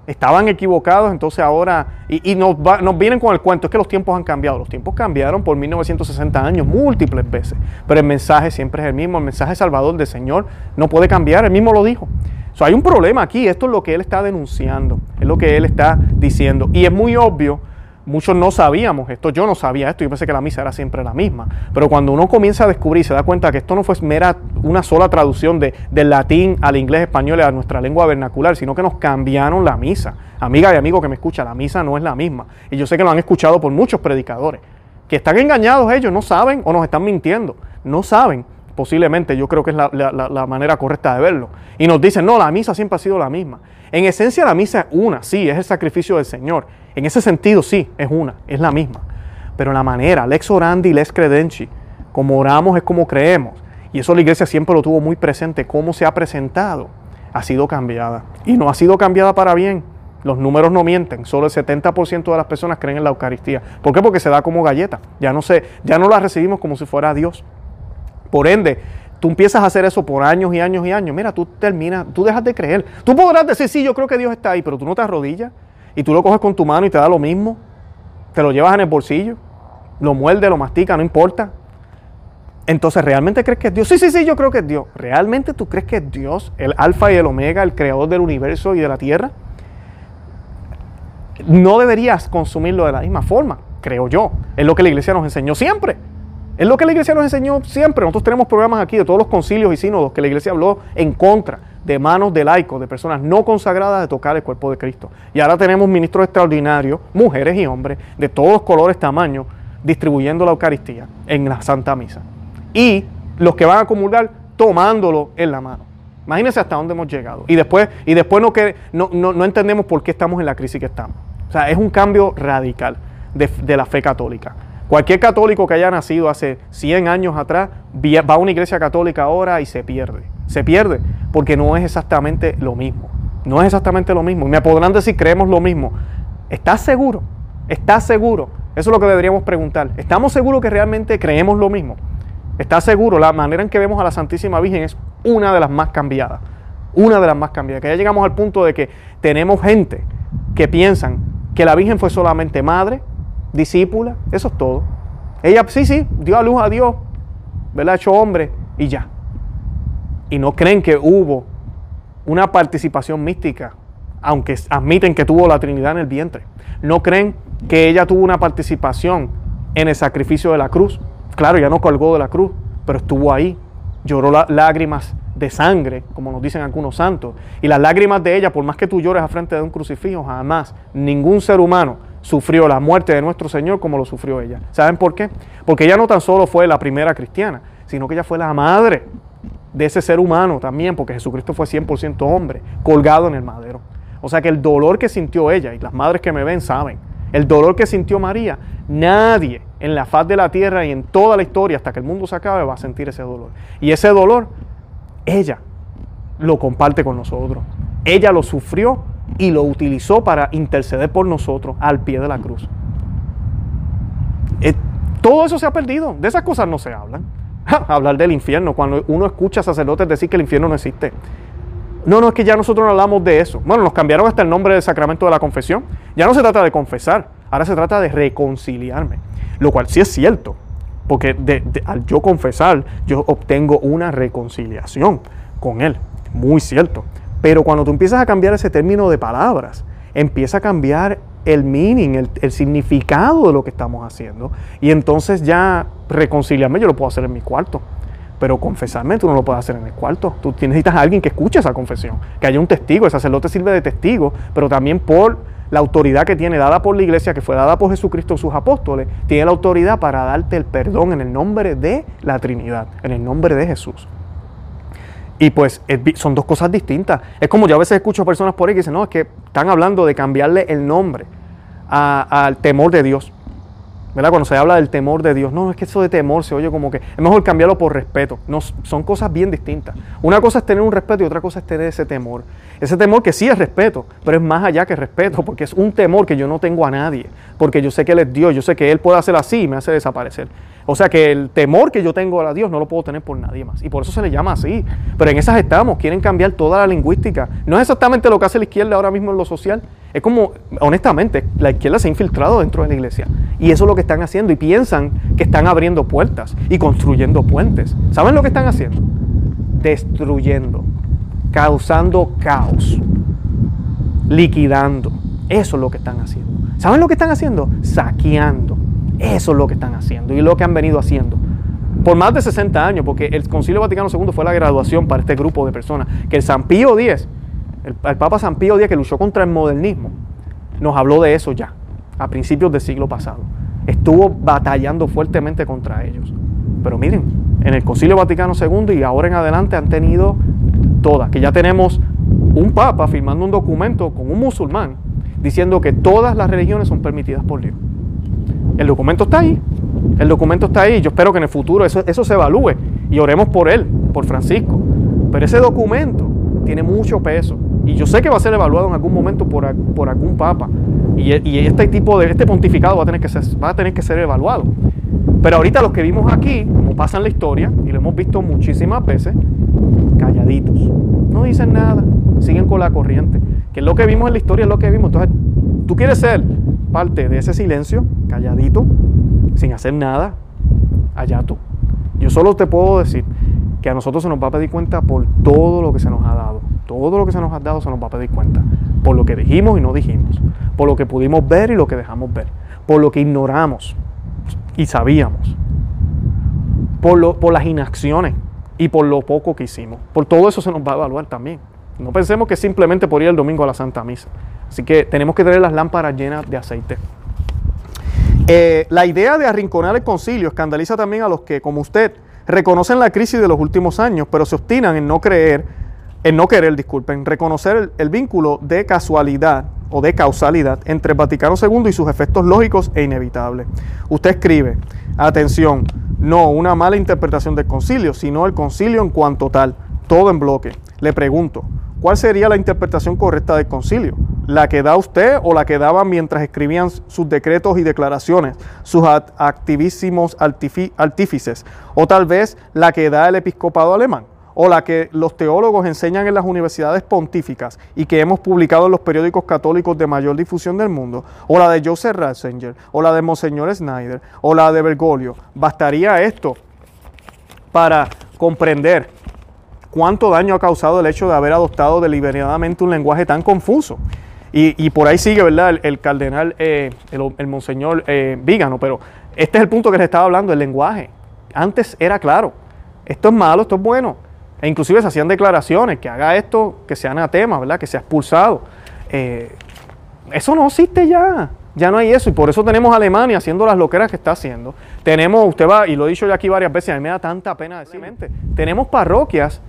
Speaker 1: Estaban equivocados, entonces ahora, y, nos, nos, vienen con el cuento, es que los tiempos han cambiado, los tiempos cambiaron por 1960 años, múltiples veces, pero el mensaje siempre es el mismo, el mensaje salvador del Señor no puede cambiar, él mismo lo dijo. So, hay un problema aquí, esto es lo que él está denunciando, es lo que él está diciendo, y es muy obvio Muchos no sabíamos esto, yo no sabía esto, yo pensé que la misa era siempre la misma. Pero cuando uno comienza a descubrir, se da cuenta que esto no fue mera una sola traducción de, del latín al inglés español y a nuestra lengua vernacular, sino que nos cambiaron la misa. Amiga y amigo que me escucha, la misa no es la misma. Y yo sé que lo han escuchado por muchos predicadores, que están engañados ellos, no saben o nos están mintiendo, no saben. Posiblemente yo creo que es la, la manera correcta de verlo. Y nos dicen, no, la misa siempre ha sido la misma. En esencia la misa es una, sí, es el sacrificio del Señor en ese sentido, sí, es una, es la misma. Pero la manera, lex orandi, lex credenci, como oramos es como creemos. Y eso la iglesia siempre lo tuvo muy presente, cómo se ha presentado, ha sido cambiada. Y no ha sido cambiada para bien. Los números no mienten, solo el 70% de las personas creen en la Eucaristía. ¿Por qué? Porque se da como galleta. Ya no, se, ya no la recibimos como si fuera Dios. Por ende, tú empiezas a hacer eso por años y años y años. Mira, tú terminas, tú dejas de creer. Tú podrás decir, sí, yo creo que Dios está ahí, pero tú no te arrodillas y tú lo coges con tu mano y te da lo mismo, te lo llevas en el bolsillo, lo muerde, lo mastica, no importa. Entonces, ¿realmente crees que es Dios? Sí, sí, sí, yo creo que es Dios. ¿Realmente tú crees que es Dios, el alfa y el omega, el creador del universo y de la tierra? No deberías consumirlo de la misma forma, creo yo. Es lo que la iglesia nos enseñó siempre. Es lo que la iglesia nos enseñó siempre. Nosotros tenemos programas aquí de todos los concilios y sínodos que la iglesia habló en contra de manos de laicos, de personas no consagradas de tocar el cuerpo de Cristo. Y ahora tenemos ministros extraordinarios, mujeres y hombres, de todos colores, tamaños, distribuyendo la Eucaristía en la Santa Misa. Y los que van a comulgar tomándolo en la mano. Imagínense hasta dónde hemos llegado. Y después, y después no, que, no, no, entendemos por qué estamos en la crisis que estamos. O sea, es un cambio radical de la fe católica. Cualquier católico que haya nacido hace 100 años atrás va a una iglesia católica ahora y se pierde se pierde, porque no es exactamente lo mismo. No es exactamente lo mismo. Me podrán decir, creemos lo mismo. ¿Estás seguro? ¿Estás seguro? Eso es lo que deberíamos preguntar. ¿Estamos seguros que realmente creemos lo mismo? ¿Estás seguro? La manera en que vemos a la Santísima Virgen es una de las más cambiadas. Una de las más cambiadas. Que ya llegamos al punto de que tenemos gente que piensan que la Virgen fue solamente madre, discípula, eso es todo. Ella, sí, sí, dio a luz a Dios, ¿verdad? Hecho hombre y ya y no creen que hubo una participación mística, aunque admiten que tuvo la Trinidad en el vientre. No creen que ella tuvo una participación en el sacrificio de la cruz. Claro, ya no colgó de la cruz, pero estuvo ahí. Lloró lágrimas de sangre, como nos dicen algunos santos. Y las lágrimas de ella, por más que tú llores a frente de un crucifijo, jamás ningún ser humano sufrió la muerte de nuestro Señor como lo sufrió ella. ¿Saben por qué? Porque ella no tan solo fue la primera cristiana, sino que ella fue la madre de ese ser humano también, porque Jesucristo fue 100% hombre, colgado en el madero. O sea que el dolor que sintió ella, y las madres que me ven saben, el dolor que sintió María, nadie en la faz de la tierra y en toda la historia hasta que el mundo se acabe va a sentir ese dolor. Y ese dolor, ella lo comparte con nosotros. Ella lo sufrió y lo utilizó para interceder por nosotros al pie de la cruz. Eh, todo eso se ha perdido. De esas cosas no se hablan. Hablar del infierno, cuando uno escucha a sacerdotes decir que el infierno no existe. No, no, es que ya nosotros no hablamos de eso. Bueno, nos cambiaron hasta el nombre del sacramento de la confesión. Ya no se trata de confesar, ahora se trata de reconciliarme. Lo cual sí es cierto, porque al yo confesar, yo obtengo una reconciliación con Él. Muy cierto. Pero cuando tú empiezas a cambiar ese término de palabras, empieza a cambiar el meaning, el, significado de lo que estamos haciendo. Y entonces ya reconciliarme yo lo puedo hacer en mi cuarto. Pero confesarme tú no lo puedes hacer en el cuarto. Tú necesitas a alguien que escuche esa confesión, que haya un testigo. El sacerdote sirve de testigo, pero también por la autoridad que tiene dada por la iglesia, que fue dada por Jesucristo sus apóstoles, tiene la autoridad para darte el perdón en el nombre de la Trinidad, en el nombre de Jesús. Y pues son dos cosas distintas. Es como yo a veces escucho personas por ahí que dicen, no, es que están hablando de cambiarle el nombre al temor de Dios. ¿Verdad? Cuando se habla del temor de Dios, no, es que eso de temor se oye como que es mejor cambiarlo por respeto. Son cosas bien distintas. Una cosa es tener un respeto y otra cosa es tener ese temor. Ese temor que sí es respeto, pero es más allá que respeto, porque es un temor que yo no tengo a nadie, porque yo sé que Él es Dios, yo sé que Él puede hacer así y me hace desaparecer. O sea que el temor que yo tengo a Dios no lo puedo tener por nadie más. Y por eso se le llama así. Pero en esas estamos, quieren cambiar toda la lingüística. No es exactamente lo que hace la izquierda ahora mismo en lo social. Es como, honestamente, la izquierda se ha infiltrado dentro de la iglesia. Y eso es lo que están haciendo. Y piensan que están abriendo puertas y construyendo puentes. ¿Saben lo que están haciendo? Destruyendo, causando caos, liquidando. Eso es lo que están haciendo. ¿Saben lo que están haciendo? Saqueando eso es lo que están haciendo y lo que han venido haciendo por más de 60 años, porque el Concilio Vaticano II fue la graduación para este grupo de personas, que el San Pío X, el, Papa San Pío X que luchó contra el modernismo, nos habló de eso ya, a principios del siglo pasado. Estuvo batallando fuertemente contra ellos. Pero miren, en el Concilio Vaticano II y ahora en adelante han tenido todas, que ya tenemos un Papa firmando un documento con un musulmán diciendo que todas las religiones son permitidas por Dios. El documento está ahí. El documento está ahí. Yo espero que en el futuro eso, eso se evalúe y oremos por él, por Francisco. Pero ese documento tiene mucho peso y yo sé que va a ser evaluado en algún momento por, por algún papa. Y, este tipo de este pontificado va a, tener que ser, va a tener que ser evaluado. Pero ahorita los que vimos aquí, como pasa en la historia, y lo hemos visto muchísimas veces, calladitos. No dicen nada, siguen con la corriente. Que es lo que vimos en la historia, es lo que vimos. Entonces, tú quieres ser parte de ese silencio, calladito, sin hacer nada, allá tú. Yo solo te puedo decir que a nosotros se nos va a pedir cuenta por todo lo que se nos ha dado. Todo lo que se nos ha dado se nos va a pedir cuenta. Por lo que dijimos y no dijimos. Por lo que pudimos ver y lo que dejamos ver. Por lo que ignoramos y sabíamos. Por, lo, por las inacciones y por lo poco que hicimos. Por todo eso se nos va a evaluar también. No pensemos que simplemente por ir el domingo a la Santa Misa. Así que tenemos que tener las lámparas llenas de aceite. Eh, la idea de arrinconar el concilio escandaliza también a los que, como usted, reconocen la crisis de los últimos años, pero se obstinan en no creer, en no querer, disculpen, reconocer el, el vínculo de casualidad o de causalidad entre el Vaticano II y sus efectos lógicos e inevitables. Usted escribe, atención, no una mala interpretación del concilio, sino el concilio en cuanto tal, todo en bloque. Le pregunto, ¿cuál sería la interpretación correcta del concilio? ¿La que da usted o la que daban mientras escribían sus decretos y declaraciones, sus activísimos artífices? ¿O tal vez la que da el episcopado alemán? ¿O la que los teólogos enseñan en las universidades pontíficas y que hemos publicado en los periódicos católicos de mayor difusión del mundo? ¿O la de Joseph Ratzinger? ¿O la de Monseñor Snyder? ¿O la de Bergoglio? ¿Bastaría esto para comprender cuánto daño ha causado el hecho de haber adoptado deliberadamente un lenguaje tan confuso. Y, por ahí sigue, ¿verdad? El, cardenal, eh, el, monseñor eh, Vígano, pero este es el punto que les estaba hablando, el lenguaje. Antes era claro, esto es malo, esto es bueno. E inclusive se hacían declaraciones, que haga esto, que sea anatema, ¿verdad? Que sea expulsado. Eh, eso no existe ya. Ya no hay eso y por eso tenemos a Alemania haciendo las loqueras que está haciendo. Tenemos, usted va, y lo he dicho ya aquí varias veces, a mí me da tanta pena decirlo. Tenemos parroquias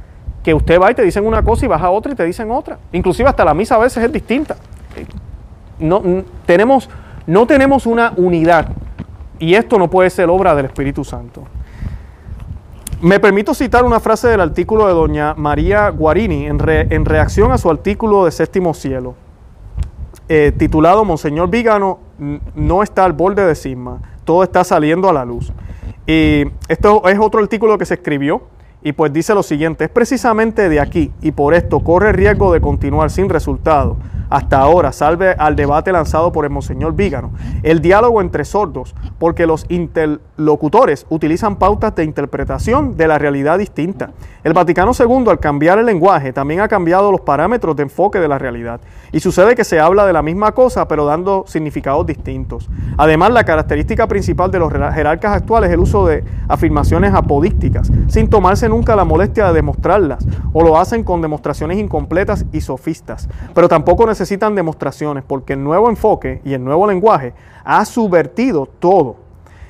Speaker 1: que usted va y te dicen una cosa y vas a otra y te dicen otra. Inclusive hasta la misa a veces es distinta. No, tenemos No tenemos una unidad y esto no puede ser obra del Espíritu Santo. Me permito citar una frase del artículo de doña María Guarini en, reacción a su artículo de Séptimo Cielo, eh, titulado Monseñor Vígano no está al borde de cisma, todo está saliendo a la luz. Y esto es otro artículo que se escribió y pues dice lo siguiente, es precisamente de aquí y por esto corre riesgo de continuar sin resultado hasta ahora, salve al debate lanzado por el Monseñor Vígano, el diálogo entre sordos, porque los interlocutores utilizan pautas de interpretación de la realidad distinta. El Vaticano II, al cambiar el lenguaje, también ha cambiado los parámetros de enfoque de la realidad. Y sucede que se habla de la misma cosa, pero dando significados distintos. Además, la característica principal de los jerarcas actuales es el uso de afirmaciones apodísticas, sin tomarse nunca la molestia de demostrarlas, o lo hacen con demostraciones incompletas y sofistas. Pero tampoco necesitan demostraciones porque el nuevo enfoque y el nuevo lenguaje ha subvertido todo.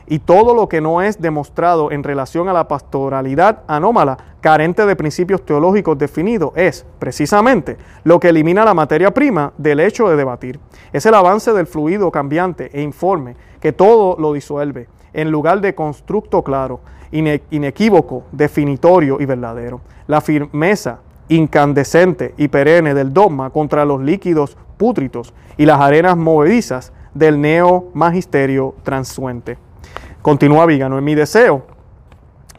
Speaker 1: Y todo lo que no es demostrado en relación a la pastoralidad anómala, carente de principios teológicos definidos, es precisamente lo que elimina la materia prima del hecho de debatir. Es el avance del fluido cambiante e informe que todo lo disuelve, en lugar de constructo claro, inequívoco, definitorio y verdadero. La firmeza incandescente y perenne del dogma contra los líquidos pútritos y las arenas movedizas del neo magisterio transuente. Continúa Vígano, en mi deseo,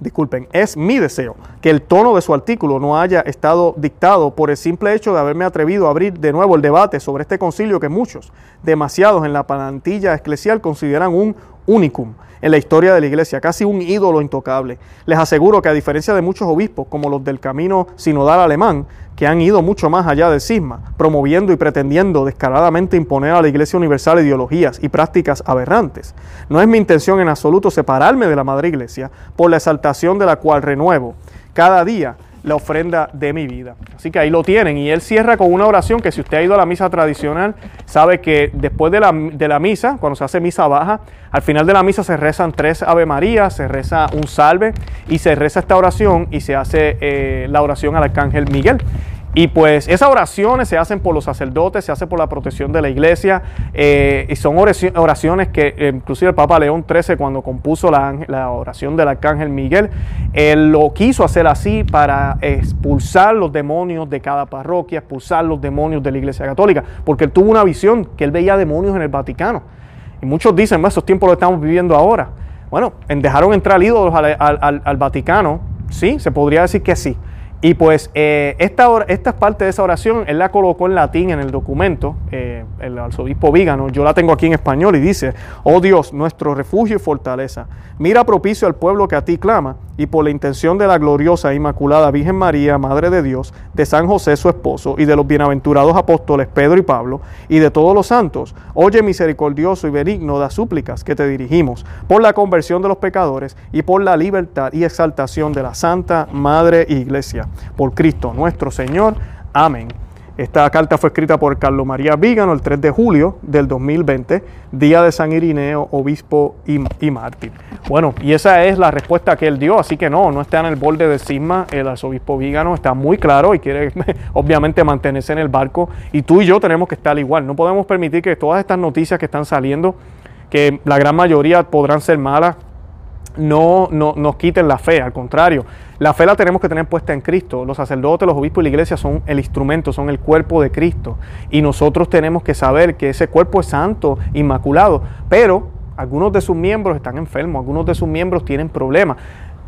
Speaker 1: disculpen, es mi deseo que el tono de su artículo no haya estado dictado por el simple hecho de haberme atrevido a abrir de nuevo el debate sobre este concilio que muchos, demasiados en la plantilla eclesial, consideran un unicum en la historia de la iglesia, casi un ídolo intocable. Les aseguro que a diferencia de muchos obispos, como los del camino sinodal alemán, que han ido mucho más allá del cisma, promoviendo y pretendiendo descaradamente imponer a la Iglesia Universal ideologías y prácticas aberrantes. No es mi intención en absoluto separarme de la Madre Iglesia, por la exaltación de la cual renuevo cada día la ofrenda de mi vida. Así que ahí lo tienen. Y él cierra con una oración que si usted ha ido a la misa tradicional, sabe que después de la, de la misa, cuando se hace misa baja, al final de la misa se rezan tres Ave María, se reza un salve y se reza esta oración y se hace eh, la oración al Arcángel Miguel. Y pues esas oraciones se hacen por los sacerdotes, se hace por la protección de la iglesia, eh, y son oraciones que eh, inclusive el Papa León XIII cuando compuso la, oración del Arcángel Miguel, él lo quiso hacer así para expulsar los demonios de cada parroquia, expulsar los demonios de la iglesia católica, porque él tuvo una visión que él veía demonios en el Vaticano. Y muchos dicen, esos tiempos lo estamos viviendo ahora. Bueno, dejaron entrar ídolos al, al Vaticano, sí, se podría decir que sí. Y pues eh, esta, esta parte de esa oración, él la colocó en latín en el documento, eh, el arzobispo Vígano, yo la tengo aquí en español y dice, oh Dios, nuestro refugio y fortaleza, mira propicio al pueblo que a ti clama y por la intención de la gloriosa e inmaculada Virgen María, Madre de Dios, de San José su esposo y de los bienaventurados apóstoles Pedro y Pablo y de todos los santos, oye misericordioso y benigno las súplicas que te dirigimos por la conversión de los pecadores y por la libertad y exaltación de la Santa Madre Iglesia por Cristo nuestro Señor. Amén. Esta carta fue escrita por Carlos María Vígano el 3 de julio del 2020, día de San Irineo, obispo y, mártir. Bueno, y esa es la respuesta que él dio, así que no, no está en el borde de cisma, el arzobispo Vígano está muy claro y quiere obviamente mantenerse en el barco y tú y yo tenemos que estar igual, no podemos permitir que todas estas noticias que están saliendo, que la gran mayoría podrán ser malas, no, no, nos quiten la fe, al contrario, la fe la tenemos que tener puesta en Cristo. Los sacerdotes, los obispos y la iglesia son el instrumento, son el cuerpo de Cristo. Y nosotros tenemos que saber que ese cuerpo es santo, inmaculado, pero algunos de sus miembros están enfermos, algunos de sus miembros tienen problemas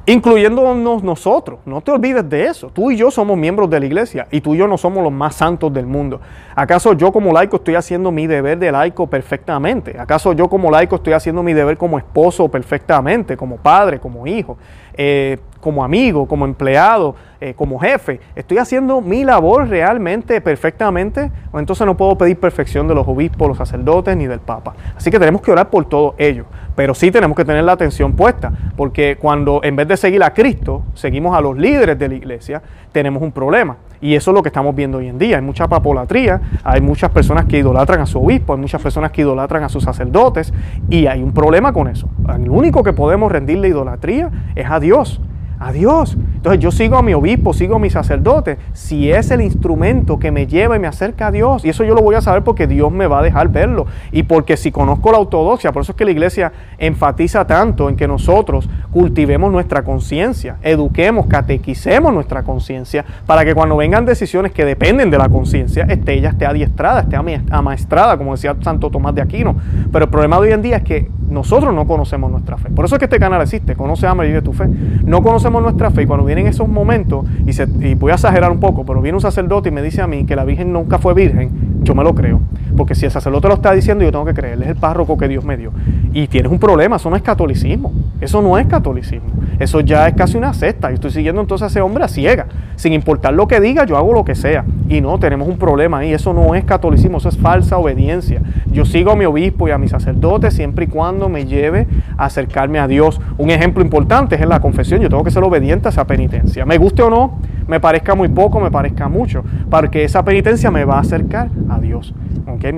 Speaker 1: incluyéndonos nosotros. No te olvides de eso. Tú y yo somos miembros de la iglesia y tú y yo no somos los más santos del mundo. ¿Acaso yo como laico estoy haciendo mi deber de laico perfectamente? ¿Acaso yo como laico estoy haciendo mi deber como esposo perfectamente, como padre, como hijo? Eh, como amigo, como empleado, eh, como jefe, estoy haciendo mi labor realmente perfectamente, o entonces no puedo pedir perfección de los obispos, los sacerdotes ni del Papa. Así que tenemos que orar por todo ello, pero sí tenemos que tener la atención puesta, porque cuando en vez de seguir a Cristo, seguimos a los líderes de la iglesia, tenemos un problema. Y eso es lo que estamos viendo hoy en día. Hay mucha papolatría, hay muchas personas que idolatran a su obispo, hay muchas personas que idolatran a sus sacerdotes, y hay un problema con eso. El único que podemos rendirle idolatría es a Dios a Dios. Entonces yo sigo a mi obispo, sigo a mi sacerdote, si es el instrumento que me lleva y me acerca a Dios. Y eso yo lo voy a saber porque Dios me va a dejar verlo. Y porque si conozco la ortodoxia, por eso es que la iglesia enfatiza tanto en que nosotros cultivemos nuestra conciencia, eduquemos, catequicemos nuestra conciencia, para que cuando vengan decisiones que dependen de la conciencia, esté ella esté adiestrada, esté amaestrada, como decía Santo Tomás de Aquino. Pero el problema de hoy en día es que nosotros no conocemos nuestra fe. Por eso es que este canal existe, conoce, ama y vive tu fe. No conocemos nuestra fe y cuando vienen esos momentos, y, se, y voy a exagerar un poco, pero viene un sacerdote y me dice a mí que la Virgen nunca fue virgen, yo me lo creo. Porque si el sacerdote lo está diciendo, yo tengo que creerle, es el párroco que Dios me dio. Y tienes un problema, eso no es catolicismo. Eso no es catolicismo. Eso ya es casi una secta. Yo estoy siguiendo entonces a ese hombre a ciega. Sin importar lo que diga, yo hago lo que sea. Y no, tenemos un problema ahí. Eso no es catolicismo, eso es falsa obediencia. Yo sigo a mi obispo y a mi sacerdote siempre y cuando me lleve a acercarme a Dios. Un ejemplo importante es en la confesión. Yo tengo que ser obediente a esa penitencia. Me guste o no, me parezca muy poco, me parezca mucho. Porque esa penitencia me va a acercar a Dios.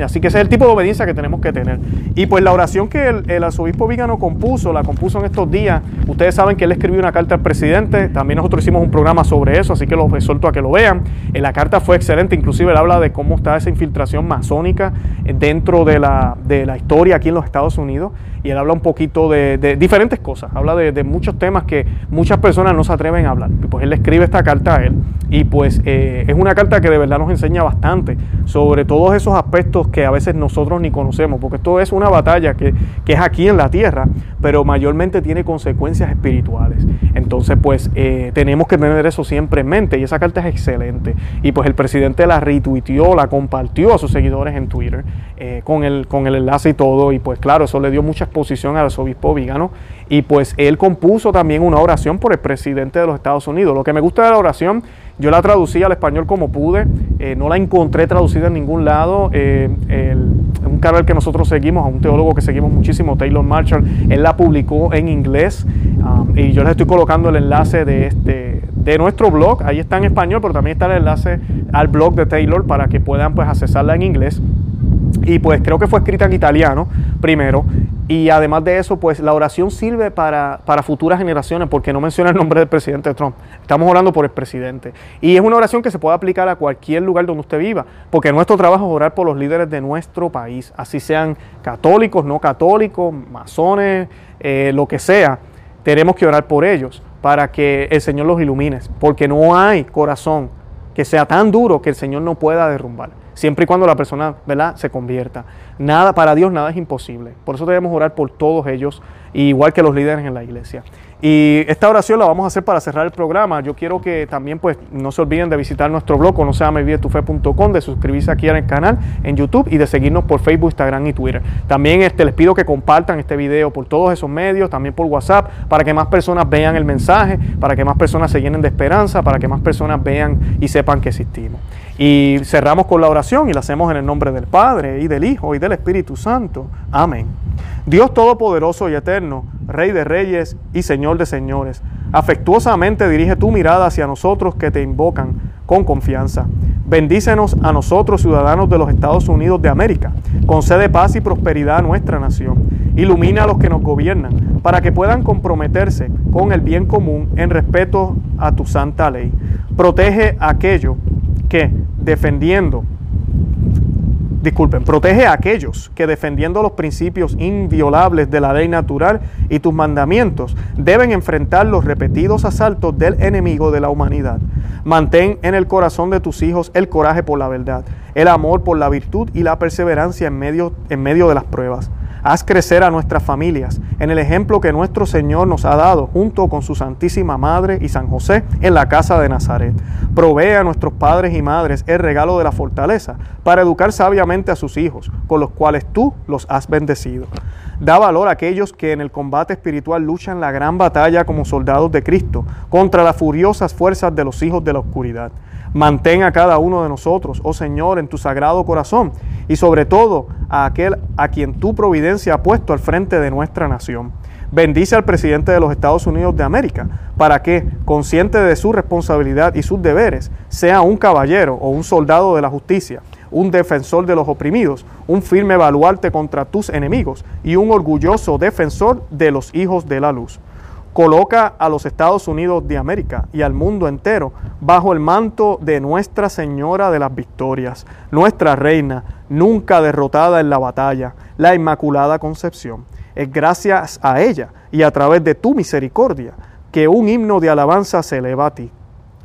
Speaker 1: Así que ese es el tipo de obediencia que tenemos que tener. Y pues la oración que el, arzobispo Vígano compuso, la compuso en estos días. Ustedes saben que él escribió una carta al presidente. También nosotros hicimos un programa sobre eso, así que los exhorto a que lo vean. En la carta fue excelente, inclusive él habla de cómo está esa infiltración masónica dentro de la, de la historia aquí en los Estados Unidos. Y él habla un poquito de, diferentes cosas. Habla de, muchos temas que muchas personas no se atreven a hablar. Y pues él escribe esta carta a él. Y pues eh, es una carta que de verdad nos enseña bastante sobre todos esos aspectos que a veces nosotros ni conocemos, porque esto es una batalla que, es aquí en la tierra, pero mayormente tiene consecuencias espirituales. Entonces, pues eh, tenemos que tener eso siempre en mente y esa carta es excelente. Y pues el presidente la retuiteó, la compartió a sus seguidores en Twitter eh, con, el, con el enlace y todo. Y pues claro, eso le dio mucha exposición al arzobispo Vigano. Y pues él compuso también una oración por el presidente de los Estados Unidos. Lo que me gusta de la oración yo la traducí al español como pude, eh, no la encontré traducida en ningún lado. Eh, un canal que nosotros seguimos, a un teólogo que seguimos muchísimo, Taylor Marshall, él la publicó en inglés um, y yo les estoy colocando el enlace de, este, de nuestro blog. Ahí está en español, pero también está el enlace al blog de Taylor para que puedan pues accesarla en inglés. Y pues creo que fue escrita en italiano primero. Y además de eso, pues la oración sirve para, futuras generaciones, porque no menciona el nombre del presidente Trump. Estamos orando por el presidente. Y es una oración que se puede aplicar a cualquier lugar donde usted viva, porque nuestro trabajo es orar por los líderes de nuestro país, así sean católicos, no católicos, masones, eh, lo que sea. Tenemos que orar por ellos para que el Señor los ilumine, porque no hay corazón que sea tan duro que el Señor no pueda derrumbar siempre y cuando la persona ¿verdad? se convierta. Nada, para Dios nada es imposible. Por eso debemos orar por todos ellos, igual que los líderes en la iglesia. Y esta oración la vamos a hacer para cerrar el programa. Yo quiero que también pues no se olviden de visitar nuestro blog, no sea de suscribirse aquí el canal en YouTube y de seguirnos por Facebook, Instagram y Twitter. También este, les pido que compartan este video por todos esos medios, también por WhatsApp, para que más personas vean el mensaje, para que más personas se llenen de esperanza, para que más personas vean y sepan que existimos. Y cerramos con la oración y la hacemos en el nombre del Padre y del Hijo y del Espíritu Santo. Amén. Dios Todopoderoso y Eterno, Rey de Reyes y Señor de Señores, afectuosamente dirige tu mirada hacia nosotros que te invocan con confianza. Bendícenos a nosotros, ciudadanos de los Estados Unidos de América. Concede paz y prosperidad a nuestra nación. Ilumina a los que nos gobiernan para que puedan comprometerse con el bien común en respeto a tu santa ley. Protege a aquellos que, defendiendo disculpen, protege a aquellos que defendiendo los principios inviolables de la ley natural y tus mandamientos deben enfrentar los repetidos asaltos del enemigo de la humanidad. Mantén en el corazón de tus hijos el coraje por la verdad, el amor por la virtud y la perseverancia en medio, en medio de las pruebas. Haz crecer a nuestras familias en el ejemplo que nuestro Señor nos ha dado junto con su Santísima Madre y San José en la casa de Nazaret. Provee a nuestros padres y madres el regalo de la fortaleza para educar sabiamente a sus hijos, con los cuales tú los has bendecido. Da valor a aquellos que en el combate espiritual luchan la gran batalla como soldados de Cristo contra las furiosas fuerzas de los hijos de la oscuridad. Mantén a cada uno de nosotros, oh Señor, en tu sagrado corazón y sobre todo a aquel a quien tu providencia ha puesto al frente de nuestra nación. Bendice al presidente de los Estados Unidos de América para que, consciente de su responsabilidad y sus deberes, sea un caballero o un soldado de la justicia, un defensor de los oprimidos, un firme baluarte contra tus enemigos y un orgulloso defensor de los hijos de la luz Coloca a los Estados Unidos de América y al mundo entero bajo el manto de Nuestra Señora de las Victorias, nuestra Reina, nunca derrotada en la batalla, la Inmaculada Concepción. Es gracias a ella y a través de tu misericordia que un himno de alabanza se eleva a ti.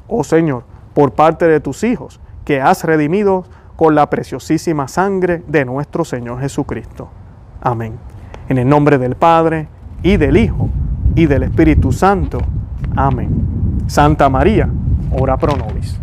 Speaker 1: Oh Señor, por parte de tus hijos, que has redimido con la preciosísima sangre de nuestro Señor Jesucristo. Amén. En el nombre del Padre, y del Hijo, y del Espíritu Santo. Amén. Santa María, ora pro nobis.